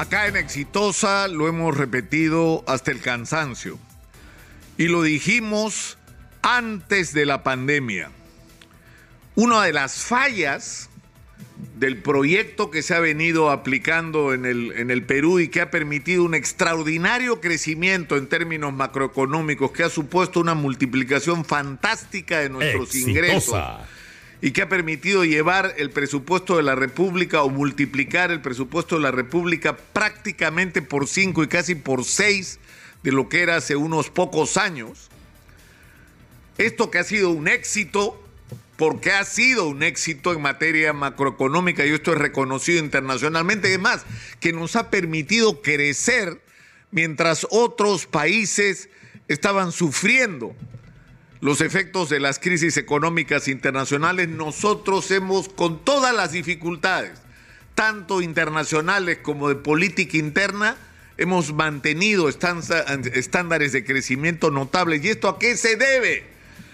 Acá en Exitosa lo hemos repetido hasta el cansancio. Y lo dijimos antes de la pandemia. Una de las fallas del proyecto que se ha venido aplicando en el, en el Perú y que ha permitido un extraordinario crecimiento en términos macroeconómicos, que ha supuesto una multiplicación fantástica de nuestros ingresos y que ha permitido llevar el presupuesto de la República o multiplicar el presupuesto de la República prácticamente por cinco y casi por seis de lo que era hace unos pocos años. Esto que ha sido un éxito, porque ha sido un éxito en materia macroeconómica y esto es reconocido internacionalmente, además, que nos ha permitido crecer mientras otros países estaban sufriendo los efectos de las crisis económicas internacionales, nosotros hemos, con todas las dificultades, tanto internacionales como de política interna, hemos mantenido estándares de crecimiento notables. ¿Y esto a qué se debe?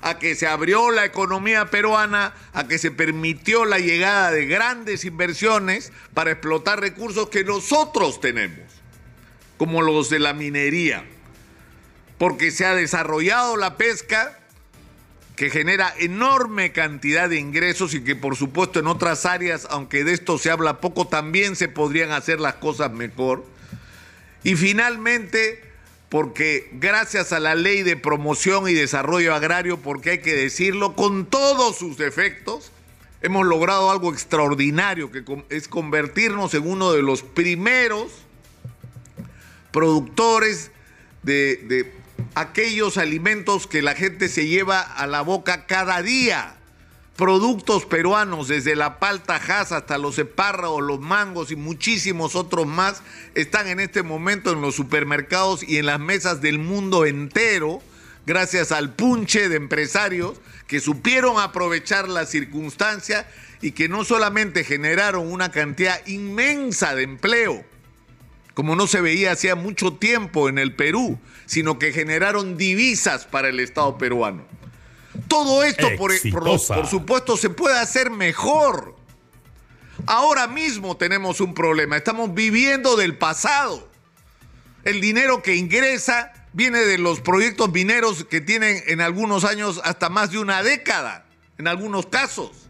A que se abrió la economía peruana, a que se permitió la llegada de grandes inversiones para explotar recursos que nosotros tenemos, como los de la minería, porque se ha desarrollado la pesca que genera enorme cantidad de ingresos y que por supuesto en otras áreas, aunque de esto se habla poco, también se podrían hacer las cosas mejor. Y finalmente, porque gracias a la ley de promoción y desarrollo agrario, porque hay que decirlo, con todos sus defectos, hemos logrado algo extraordinario, que es convertirnos en uno de los primeros productores de, de aquellos alimentos que la gente se lleva a la boca cada día. Productos peruanos, desde la palta jasa hasta los espárragos, los mangos y muchísimos otros más, están en este momento en los supermercados y en las mesas del mundo entero, gracias al punche de empresarios que supieron aprovechar la circunstancia y que no solamente generaron una cantidad inmensa de empleo, como no se veía hacía mucho tiempo en el Perú, sino que generaron divisas para el Estado peruano. Todo esto, por, por, supuesto, se puede hacer mejor. Ahora mismo tenemos un problema, estamos viviendo del pasado. El dinero que ingresa viene de los proyectos mineros que tienen en algunos años hasta más de una década, en algunos casos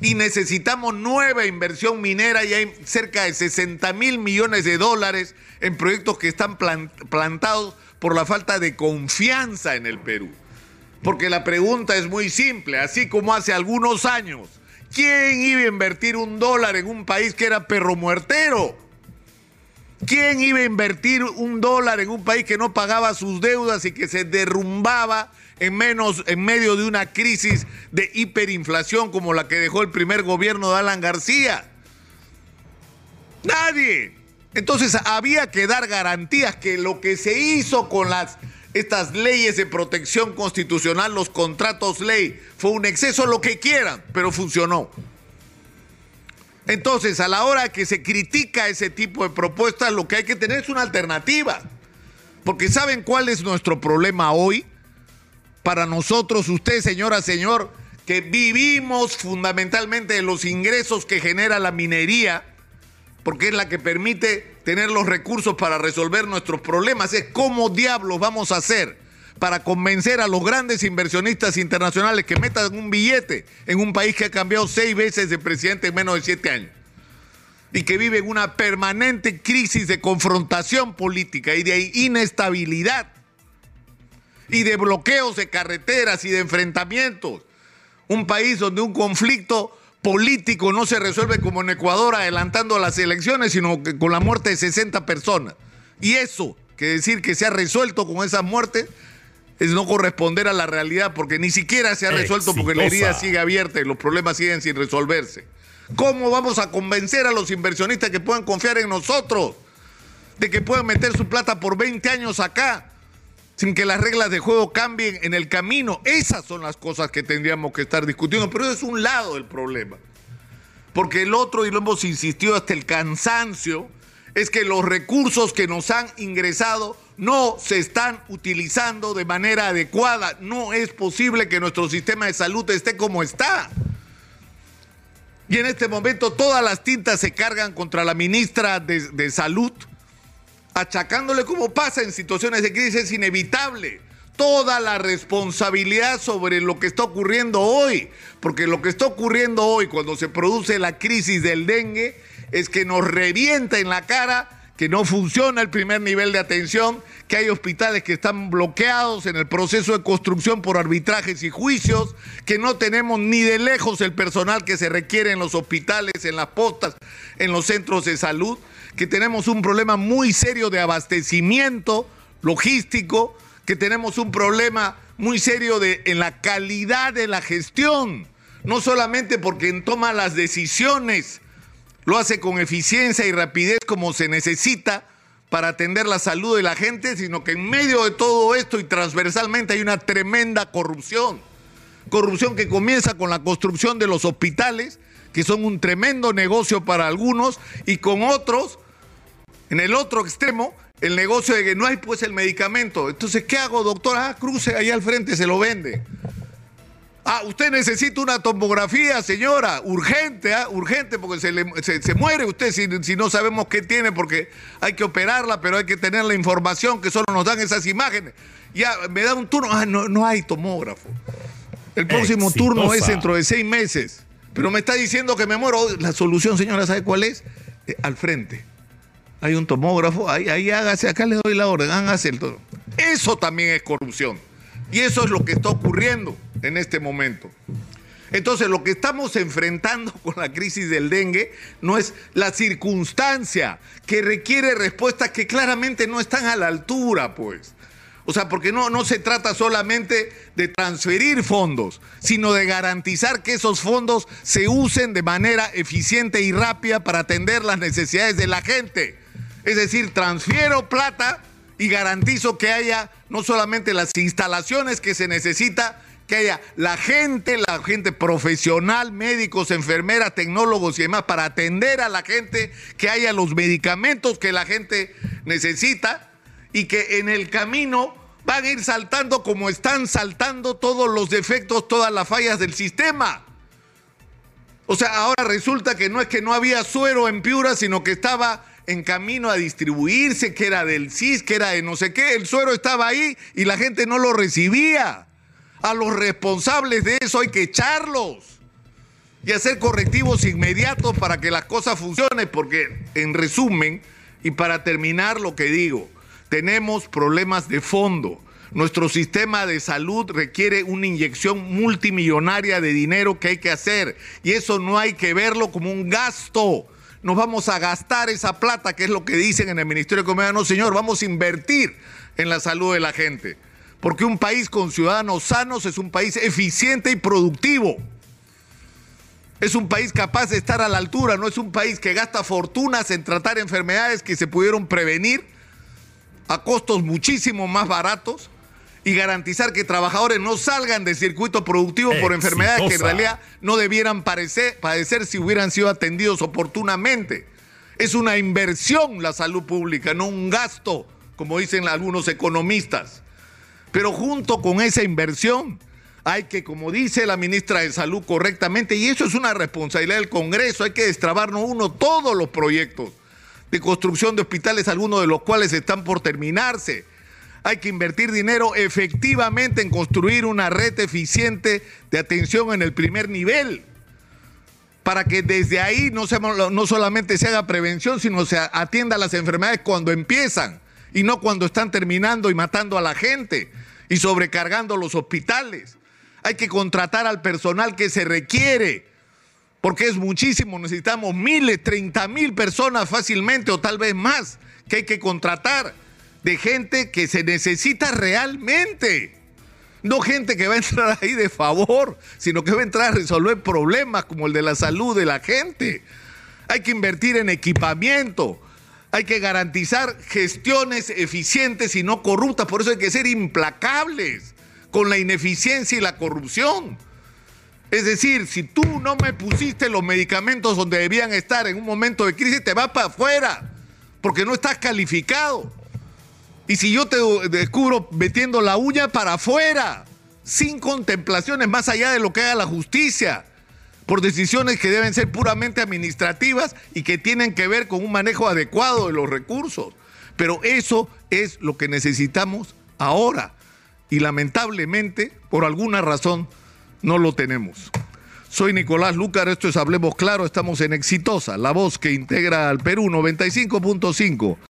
y necesitamos nueva inversión minera y hay cerca de 60 mil millones de dólares en proyectos que están plantados por la falta de confianza en el Perú. Porque la pregunta es muy simple, así como hace algunos años, ¿quién iba a invertir un dólar en un país que era perro muertero? ¿Quién iba a invertir un dólar en un país que no pagaba sus deudas y que se derrumbaba en, menos, en medio de una crisis de hiperinflación como la que dejó el primer gobierno de Alan García. Nadie. Entonces había que dar garantías que lo que se hizo con las estas leyes de protección constitucional, los contratos ley, fue un exceso, lo que quieran, pero funcionó. Entonces, a la hora que se critica ese tipo de propuestas, lo que hay que tener es una alternativa. Porque ¿saben cuál es nuestro problema hoy? Para nosotros, usted, señora, señor, que vivimos fundamentalmente de los ingresos que genera la minería, porque es la que permite tener los recursos para resolver nuestros problemas, es cómo diablos vamos a hacer para convencer a los grandes inversionistas internacionales que metan un billete en un país que ha cambiado seis veces de presidente en menos de siete años y que vive en una permanente crisis de confrontación política y de inestabilidad y de bloqueos de carreteras y de enfrentamientos. Un país donde un conflicto político no se resuelve como en Ecuador adelantando las elecciones, sino que con la muerte de 60 personas. Y eso, que decir que se ha resuelto con esas muertes, es no corresponder a la realidad, porque ni siquiera se ha resuelto porque la herida sigue abierta y los problemas siguen sin resolverse. ¿Cómo vamos a convencer a los inversionistas que puedan confiar en nosotros? De que puedan meter su plata por 20 años acá sin que las reglas de juego cambien en el camino. Esas son las cosas que tendríamos que estar discutiendo, pero eso es un lado del problema. Porque el otro, y lo hemos insistido hasta el cansancio, es que los recursos que nos han ingresado no se están utilizando de manera adecuada. No es posible que nuestro sistema de salud esté como está. Y en este momento todas las tintas se cargan contra la ministra de, de Salud, achacándole como pasa en situaciones de crisis, es inevitable. Toda la responsabilidad sobre lo que está ocurriendo hoy, porque lo que está ocurriendo hoy cuando se produce la crisis del dengue es que nos revienta en la cara que no funciona el primer nivel de atención, que hay hospitales que están bloqueados en el proceso de construcción por arbitrajes y juicios, que no tenemos ni de lejos el personal que se requiere en los hospitales, en las postas, en los centros de salud, que tenemos un problema muy serio de abastecimiento logístico, que tenemos un problema muy serio de, en la calidad de la gestión, no solamente porque toma las decisiones, lo hace con eficiencia y rapidez como se necesita para atender la salud de la gente, sino que en medio de todo esto y transversalmente hay una tremenda corrupción. Corrupción que comienza con la construcción de los hospitales, que son un tremendo negocio para algunos, y con otros, en el otro extremo, el negocio de que no hay pues el medicamento. Entonces, ¿qué hago, doctor? Ah, cruce ahí al frente, se lo vende. Ah, usted necesita una tomografía, señora, urgente, ¿ah? urgente, porque se, se, muere usted si, si, no sabemos qué tiene, porque hay que operarla, pero hay que tener la información que solo nos dan esas imágenes. Ya, me da un turno, ah, no, no hay tomógrafo. El próximo turno es dentro de seis meses, pero me está diciendo que me muero. La solución, señora, ¿sabe cuál es? Eh, al frente hay un tomógrafo, ahí, ahí hágase, acá le doy la orden, hágase el todo. Eso también es corrupción. Y eso es lo que está ocurriendo en este momento. Entonces, lo que estamos enfrentando con la crisis del dengue no es la circunstancia que requiere respuestas que claramente no están a la altura, pues. O sea, porque no, no se trata solamente de transferir fondos, sino de garantizar que esos fondos se usen de manera eficiente y rápida para atender las necesidades de la gente. Es decir, transfiero plata y garantizo que haya no solamente las instalaciones que se necesita, que haya la gente, la gente profesional, médicos, enfermeras, tecnólogos y demás para atender a la gente, que haya los medicamentos que la gente necesita y que en el camino van a ir saltando como están saltando todos los defectos, todas las fallas del sistema. O sea, ahora resulta que no es que no había suero en Piura, sino que estaba en camino a distribuirse, que era del CIS, que era de no sé qué, el suero estaba ahí y la gente no lo recibía. A los responsables de eso hay que echarlos y hacer correctivos inmediatos para que las cosas funcionen, porque en resumen, y para terminar lo que digo, tenemos problemas de fondo. Nuestro sistema de salud requiere una inyección multimillonaria de dinero que hay que hacer y eso no hay que verlo como un gasto nos vamos a gastar esa plata, que es lo que dicen en el Ministerio de Economía. No, señor, vamos a invertir en la salud de la gente. Porque un país con ciudadanos sanos es un país eficiente y productivo. Es un país capaz de estar a la altura, no es un país que gasta fortunas en tratar enfermedades que se pudieron prevenir a costos muchísimo más baratos y garantizar que trabajadores no salgan del circuito productivo por enfermedades que en realidad no debieran padecer si hubieran sido atendidos oportunamente. Es una inversión la salud pública, no un gasto, como dicen algunos economistas. Pero junto con esa inversión hay que, como dice la ministra de Salud correctamente, y eso es una responsabilidad del Congreso, hay que destrabarnos uno todos los proyectos de construcción de hospitales, algunos de los cuales están por terminarse. Hay que invertir dinero efectivamente en construir una red eficiente de atención en el primer nivel, para que desde ahí no, no solamente se haga prevención, sino se atienda las enfermedades cuando empiezan y no cuando están terminando y matando a la gente y sobrecargando los hospitales. Hay que contratar al personal que se requiere, porque es muchísimo, necesitamos miles, treinta mil personas fácilmente o tal vez más que hay que contratar de gente que se necesita realmente. No gente que va a entrar ahí de favor, sino que va a entrar a resolver problemas como el de la salud de la gente. Hay que invertir en equipamiento. Hay que garantizar gestiones eficientes y no corruptas. Por eso hay que ser implacables con la ineficiencia y la corrupción. Es decir, si tú no me pusiste los medicamentos donde debían estar en un momento de crisis, te vas para afuera, porque no estás calificado. Y si yo te descubro metiendo la uña para afuera, sin contemplaciones más allá de lo que haga la justicia, por decisiones que deben ser puramente administrativas y que tienen que ver con un manejo adecuado de los recursos. Pero eso es lo que necesitamos ahora y lamentablemente, por alguna razón, no lo tenemos. Soy Nicolás Lucar, esto es Hablemos Claro, estamos en Exitosa, la voz que integra al Perú 95.5.